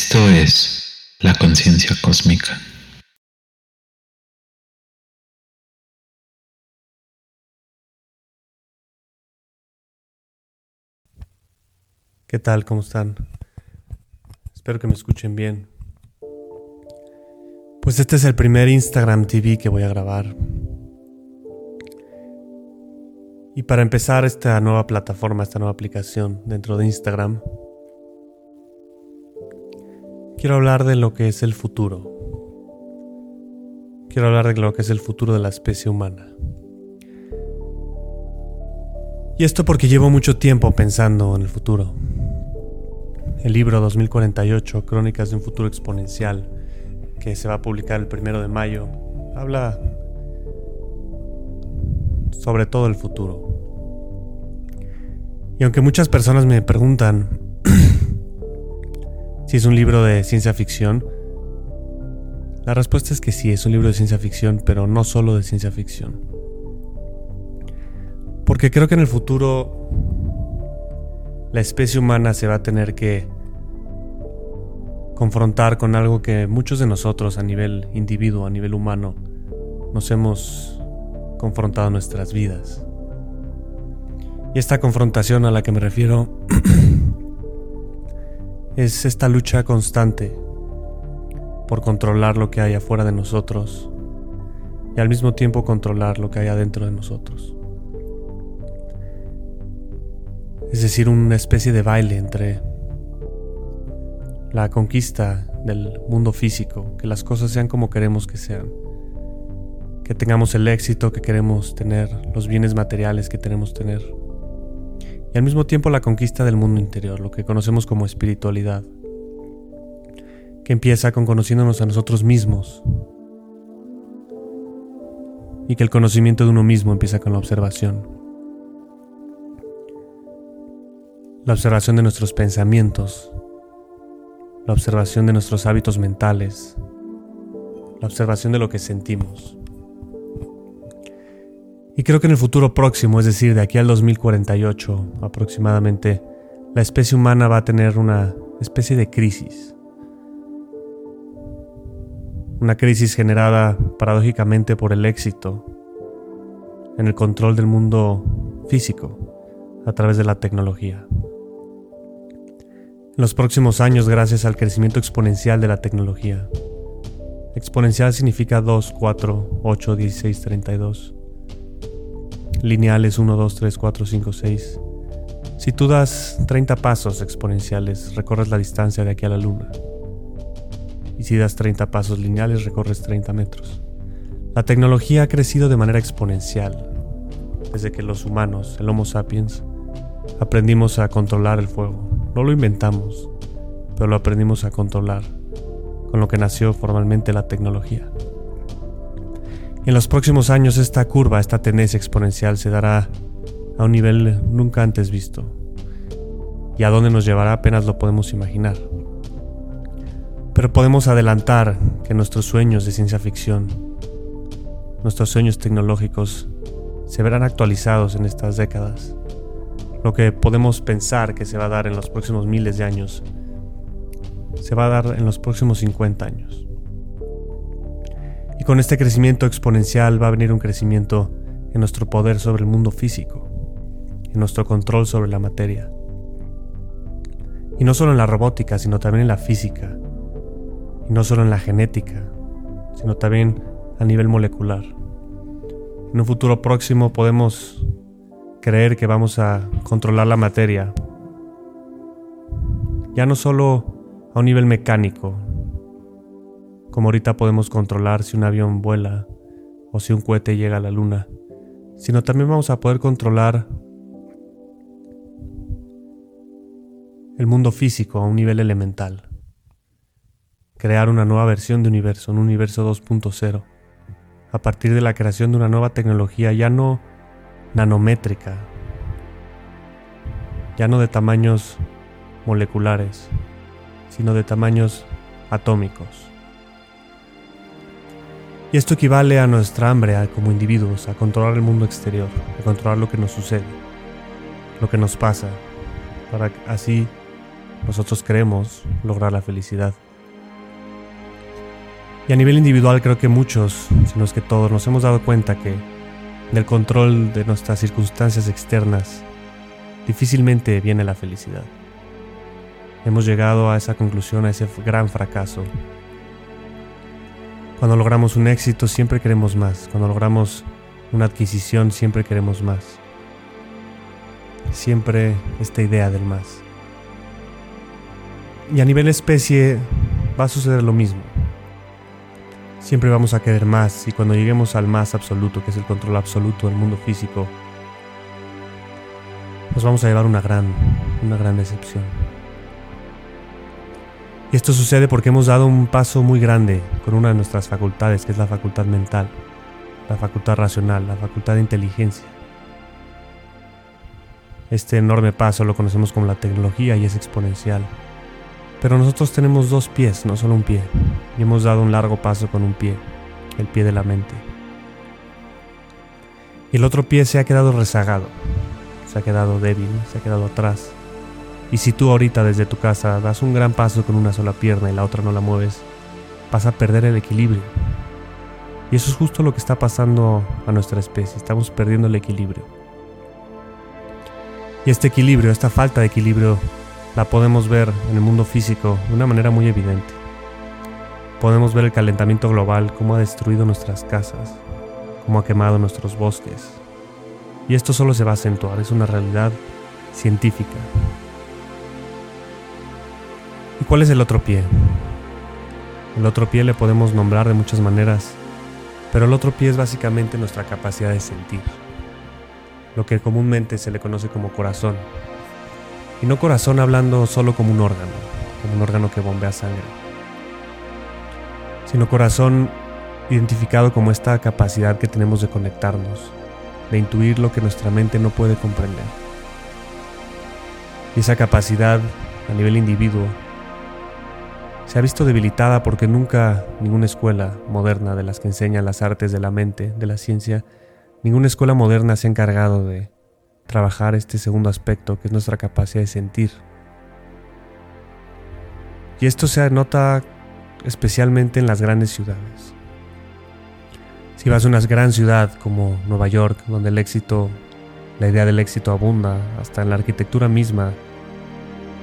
Esto es la conciencia cósmica. ¿Qué tal? ¿Cómo están? Espero que me escuchen bien. Pues este es el primer Instagram TV que voy a grabar. Y para empezar esta nueva plataforma, esta nueva aplicación dentro de Instagram, quiero hablar de lo que es el futuro. Quiero hablar de lo que es el futuro de la especie humana. Y esto porque llevo mucho tiempo pensando en el futuro. El libro 2048, Crónicas de un futuro exponencial, que se va a publicar el primero de mayo, habla sobre todo el futuro. Y aunque muchas personas me preguntan si es un libro de ciencia ficción, la respuesta es que sí, es un libro de ciencia ficción, pero no solo de ciencia ficción. Porque creo que en el futuro la especie humana se va a tener que confrontar con algo que muchos de nosotros a nivel individuo, a nivel humano, nos hemos confrontado en nuestras vidas. Y esta confrontación a la que me refiero es esta lucha constante por controlar lo que hay afuera de nosotros y al mismo tiempo controlar lo que hay adentro de nosotros. Es decir, una especie de baile entre la conquista del mundo físico, que las cosas sean como queremos que sean, que tengamos el éxito que queremos tener, los bienes materiales que queremos tener, y al mismo tiempo la conquista del mundo interior, lo que conocemos como espiritualidad, que empieza con conociéndonos a nosotros mismos, y que el conocimiento de uno mismo empieza con la observación. La observación de nuestros pensamientos, la observación de nuestros hábitos mentales, la observación de lo que sentimos. Y creo que en el futuro próximo, es decir, de aquí al 2048 aproximadamente, la especie humana va a tener una especie de crisis. Una crisis generada paradójicamente por el éxito en el control del mundo físico a través de la tecnología. En los próximos años gracias al crecimiento exponencial de la tecnología. Exponencial significa 2, 4, 8, 16, 32. Lineales 1, 2, 3, 4, 5, 6. Si tú das 30 pasos exponenciales, recorres la distancia de aquí a la luna. Y si das 30 pasos lineales, recorres 30 metros. La tecnología ha crecido de manera exponencial desde que los humanos, el Homo sapiens, aprendimos a controlar el fuego. No lo inventamos, pero lo aprendimos a controlar, con lo que nació formalmente la tecnología. En los próximos años esta curva, esta tendencia exponencial se dará a un nivel nunca antes visto. Y a dónde nos llevará apenas lo podemos imaginar. Pero podemos adelantar que nuestros sueños de ciencia ficción, nuestros sueños tecnológicos, se verán actualizados en estas décadas lo que podemos pensar que se va a dar en los próximos miles de años, se va a dar en los próximos 50 años. Y con este crecimiento exponencial va a venir un crecimiento en nuestro poder sobre el mundo físico, en nuestro control sobre la materia. Y no solo en la robótica, sino también en la física. Y no solo en la genética, sino también a nivel molecular. En un futuro próximo podemos creer que vamos a controlar la materia. Ya no solo a un nivel mecánico, como ahorita podemos controlar si un avión vuela o si un cohete llega a la luna, sino también vamos a poder controlar el mundo físico a un nivel elemental. Crear una nueva versión de universo, un universo 2.0, a partir de la creación de una nueva tecnología ya no nanométrica, ya no de tamaños moleculares, sino de tamaños atómicos. Y esto equivale a nuestra hambre como individuos, a controlar el mundo exterior, a controlar lo que nos sucede, lo que nos pasa, para así nosotros queremos lograr la felicidad. Y a nivel individual creo que muchos, si no es que todos, nos hemos dado cuenta que del control de nuestras circunstancias externas difícilmente viene la felicidad. Hemos llegado a esa conclusión, a ese gran fracaso. Cuando logramos un éxito siempre queremos más. Cuando logramos una adquisición siempre queremos más. Siempre esta idea del más. Y a nivel especie va a suceder lo mismo. Siempre vamos a querer más y cuando lleguemos al más absoluto, que es el control absoluto del mundo físico, nos vamos a llevar una gran, una gran decepción. Y esto sucede porque hemos dado un paso muy grande con una de nuestras facultades, que es la facultad mental, la facultad racional, la facultad de inteligencia. Este enorme paso lo conocemos como la tecnología y es exponencial. Pero nosotros tenemos dos pies, no solo un pie, y hemos dado un largo paso con un pie, el pie de la mente. Y el otro pie se ha quedado rezagado, se ha quedado débil, se ha quedado atrás. Y si tú ahorita desde tu casa das un gran paso con una sola pierna y la otra no la mueves, vas a perder el equilibrio. Y eso es justo lo que está pasando a nuestra especie, estamos perdiendo el equilibrio. Y este equilibrio, esta falta de equilibrio, la podemos ver en el mundo físico de una manera muy evidente. Podemos ver el calentamiento global, cómo ha destruido nuestras casas, cómo ha quemado nuestros bosques. Y esto solo se va a acentuar, es una realidad científica. ¿Y cuál es el otro pie? El otro pie le podemos nombrar de muchas maneras, pero el otro pie es básicamente nuestra capacidad de sentir lo que comúnmente se le conoce como corazón. Y no corazón hablando solo como un órgano, como un órgano que bombea sangre, sino corazón identificado como esta capacidad que tenemos de conectarnos, de intuir lo que nuestra mente no puede comprender. Y esa capacidad a nivel individuo se ha visto debilitada porque nunca ninguna escuela moderna de las que enseñan las artes de la mente, de la ciencia, Ninguna escuela moderna se ha encargado de trabajar este segundo aspecto, que es nuestra capacidad de sentir. Y esto se nota especialmente en las grandes ciudades. Si vas a una gran ciudad como Nueva York, donde el éxito, la idea del éxito abunda, hasta en la arquitectura misma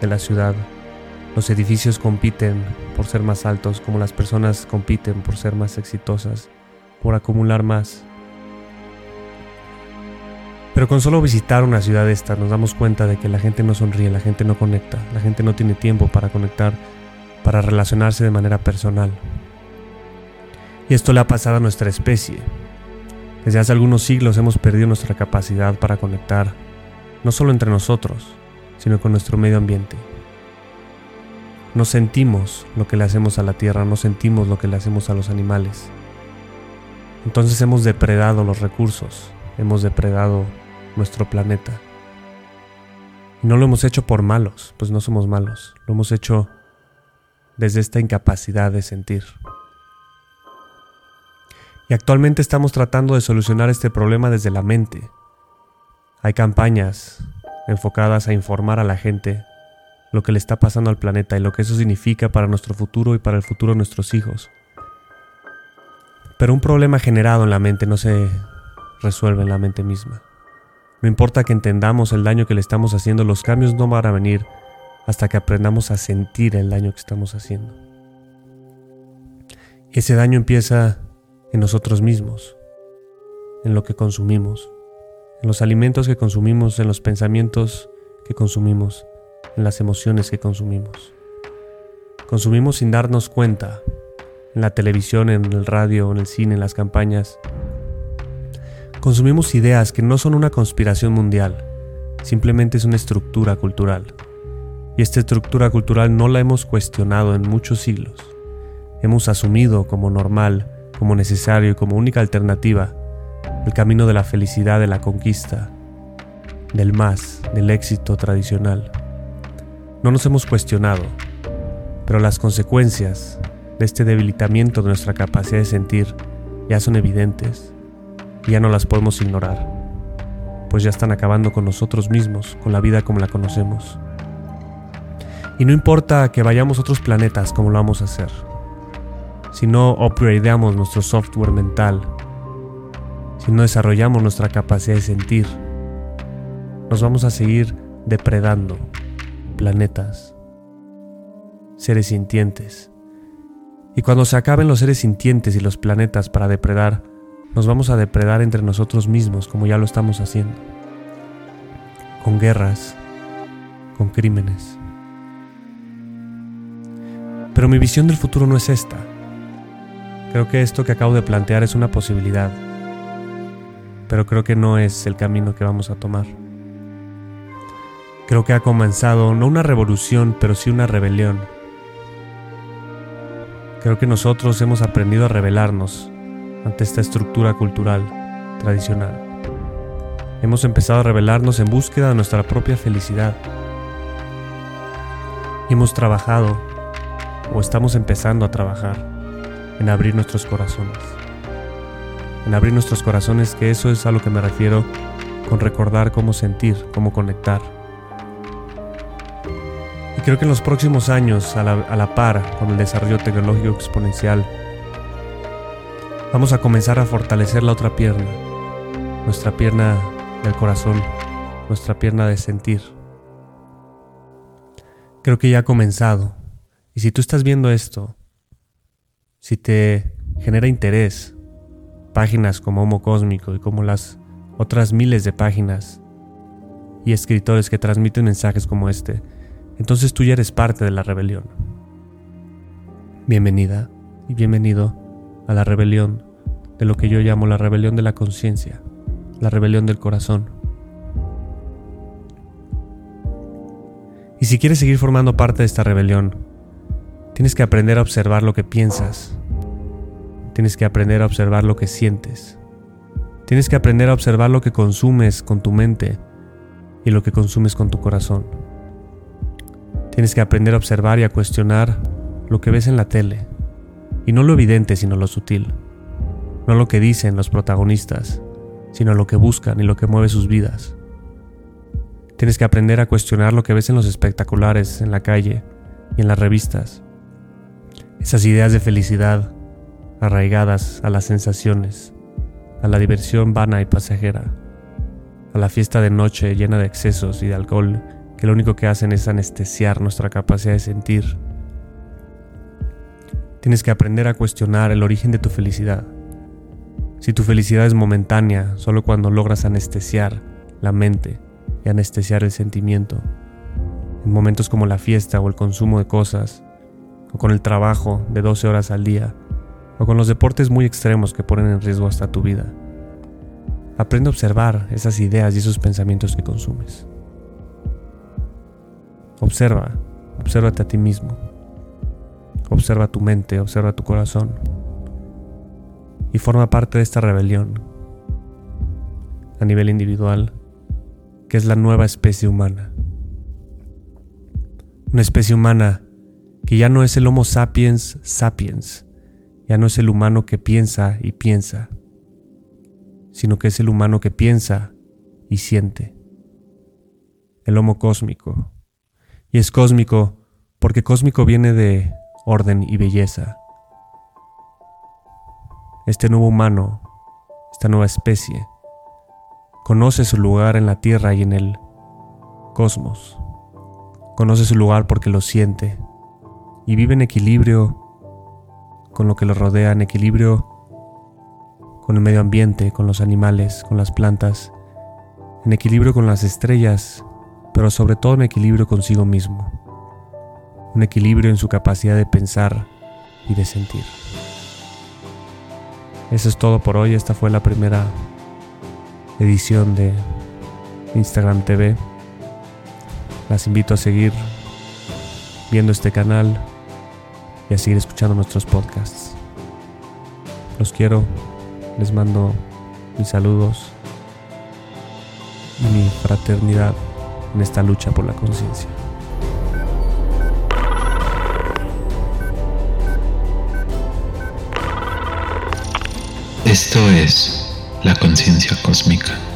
de la ciudad, los edificios compiten por ser más altos, como las personas compiten por ser más exitosas, por acumular más. Pero con solo visitar una ciudad esta nos damos cuenta de que la gente no sonríe, la gente no conecta, la gente no tiene tiempo para conectar, para relacionarse de manera personal. Y esto le ha pasado a nuestra especie. Desde hace algunos siglos hemos perdido nuestra capacidad para conectar, no solo entre nosotros, sino con nuestro medio ambiente. No sentimos lo que le hacemos a la tierra, no sentimos lo que le hacemos a los animales. Entonces hemos depredado los recursos, hemos depredado nuestro planeta. Y no lo hemos hecho por malos, pues no somos malos, lo hemos hecho desde esta incapacidad de sentir. Y actualmente estamos tratando de solucionar este problema desde la mente. Hay campañas enfocadas a informar a la gente lo que le está pasando al planeta y lo que eso significa para nuestro futuro y para el futuro de nuestros hijos. Pero un problema generado en la mente no se resuelve en la mente misma. No importa que entendamos el daño que le estamos haciendo, los cambios no van a venir hasta que aprendamos a sentir el daño que estamos haciendo. Ese daño empieza en nosotros mismos, en lo que consumimos, en los alimentos que consumimos, en los pensamientos que consumimos, en las emociones que consumimos. Consumimos sin darnos cuenta, en la televisión, en el radio, en el cine, en las campañas, Consumimos ideas que no son una conspiración mundial, simplemente es una estructura cultural. Y esta estructura cultural no la hemos cuestionado en muchos siglos. Hemos asumido como normal, como necesario y como única alternativa el camino de la felicidad, de la conquista, del más, del éxito tradicional. No nos hemos cuestionado, pero las consecuencias de este debilitamiento de nuestra capacidad de sentir ya son evidentes ya no las podemos ignorar, pues ya están acabando con nosotros mismos, con la vida como la conocemos. Y no importa que vayamos a otros planetas como lo vamos a hacer. Si no upgradeamos nuestro software mental, si no desarrollamos nuestra capacidad de sentir, nos vamos a seguir depredando planetas, seres sintientes. Y cuando se acaben los seres sintientes y los planetas para depredar, nos vamos a depredar entre nosotros mismos como ya lo estamos haciendo. Con guerras, con crímenes. Pero mi visión del futuro no es esta. Creo que esto que acabo de plantear es una posibilidad, pero creo que no es el camino que vamos a tomar. Creo que ha comenzado no una revolución, pero sí una rebelión. Creo que nosotros hemos aprendido a rebelarnos ante esta estructura cultural tradicional. Hemos empezado a rebelarnos en búsqueda de nuestra propia felicidad. hemos trabajado, o estamos empezando a trabajar, en abrir nuestros corazones. En abrir nuestros corazones, que eso es a lo que me refiero con recordar cómo sentir, cómo conectar y creo que en los próximos años, a la, par con el desarrollo tecnológico exponencial, vamos a comenzar a fortalecer la otra pierna, nuestra pierna del corazón, nuestra pierna de sentir. Creo que ya ha comenzado. Y si tú estás viendo esto, si te genera interés, páginas como Homo Cósmico y como las otras miles de páginas y escritores que transmiten mensajes como este, entonces tú ya eres parte de la rebelión. Bienvenida y bienvenido a la rebelión de lo que yo llamo la rebelión de la conciencia, la rebelión del corazón. Y si quieres seguir formando parte de esta rebelión, tienes que aprender a observar lo que piensas, tienes que aprender a observar lo que sientes, tienes que aprender a observar lo que consumes con tu mente y lo que consumes con tu corazón. Tienes que aprender a observar y a cuestionar lo que ves en la tele. Y no lo evidente, sino lo sutil. No lo que dicen los protagonistas, sino lo que buscan y lo que mueve sus vidas. Tienes que aprender a cuestionar lo que ves en los espectaculares, en la calle y en las revistas. Esas ideas de felicidad arraigadas a las sensaciones, a la diversión vana y pasajera, a la fiesta de noche llena de excesos y de alcohol que lo único que hacen es anestesiar nuestra capacidad de sentir. Tienes que aprender a cuestionar el origen de tu felicidad. Si tu felicidad es momentánea, solo cuando logras anestesiar la mente y anestesiar el sentimiento, en momentos como la fiesta o el consumo de cosas, o con el trabajo de 12 horas al día, o con los deportes muy extremos que ponen en riesgo hasta tu vida. Aprende a observar esas ideas y esos pensamientos que consumes. Observa, obsérvate a ti mismo. Observa tu mente, observa tu corazón. Y forma parte de esta rebelión a nivel individual, que es la nueva especie humana. Una especie humana que ya no es el Homo sapiens sapiens, ya no es el humano que piensa y piensa, sino que es el humano que piensa y siente. El Homo cósmico, y es cósmico porque cósmico viene de orden y belleza. Este nuevo humano, esta nueva especie, conoce su lugar en la Tierra y en el cosmos. Conoce su lugar porque lo siente y vive en equilibrio con lo que lo rodea, en equilibrio con el medio ambiente, con los animales, con las plantas, en equilibrio con las estrellas pero sobre todo un equilibrio consigo mismo, un equilibrio en su capacidad de pensar y de sentir. Eso es todo por hoy, esta fue la primera edición de Instagram TV. Las invito a seguir viendo este canal y a seguir escuchando nuestros podcasts. Los quiero, les mando mis saludos y mi fraternidad en esta lucha por la conciencia. Esto es la conciencia cósmica.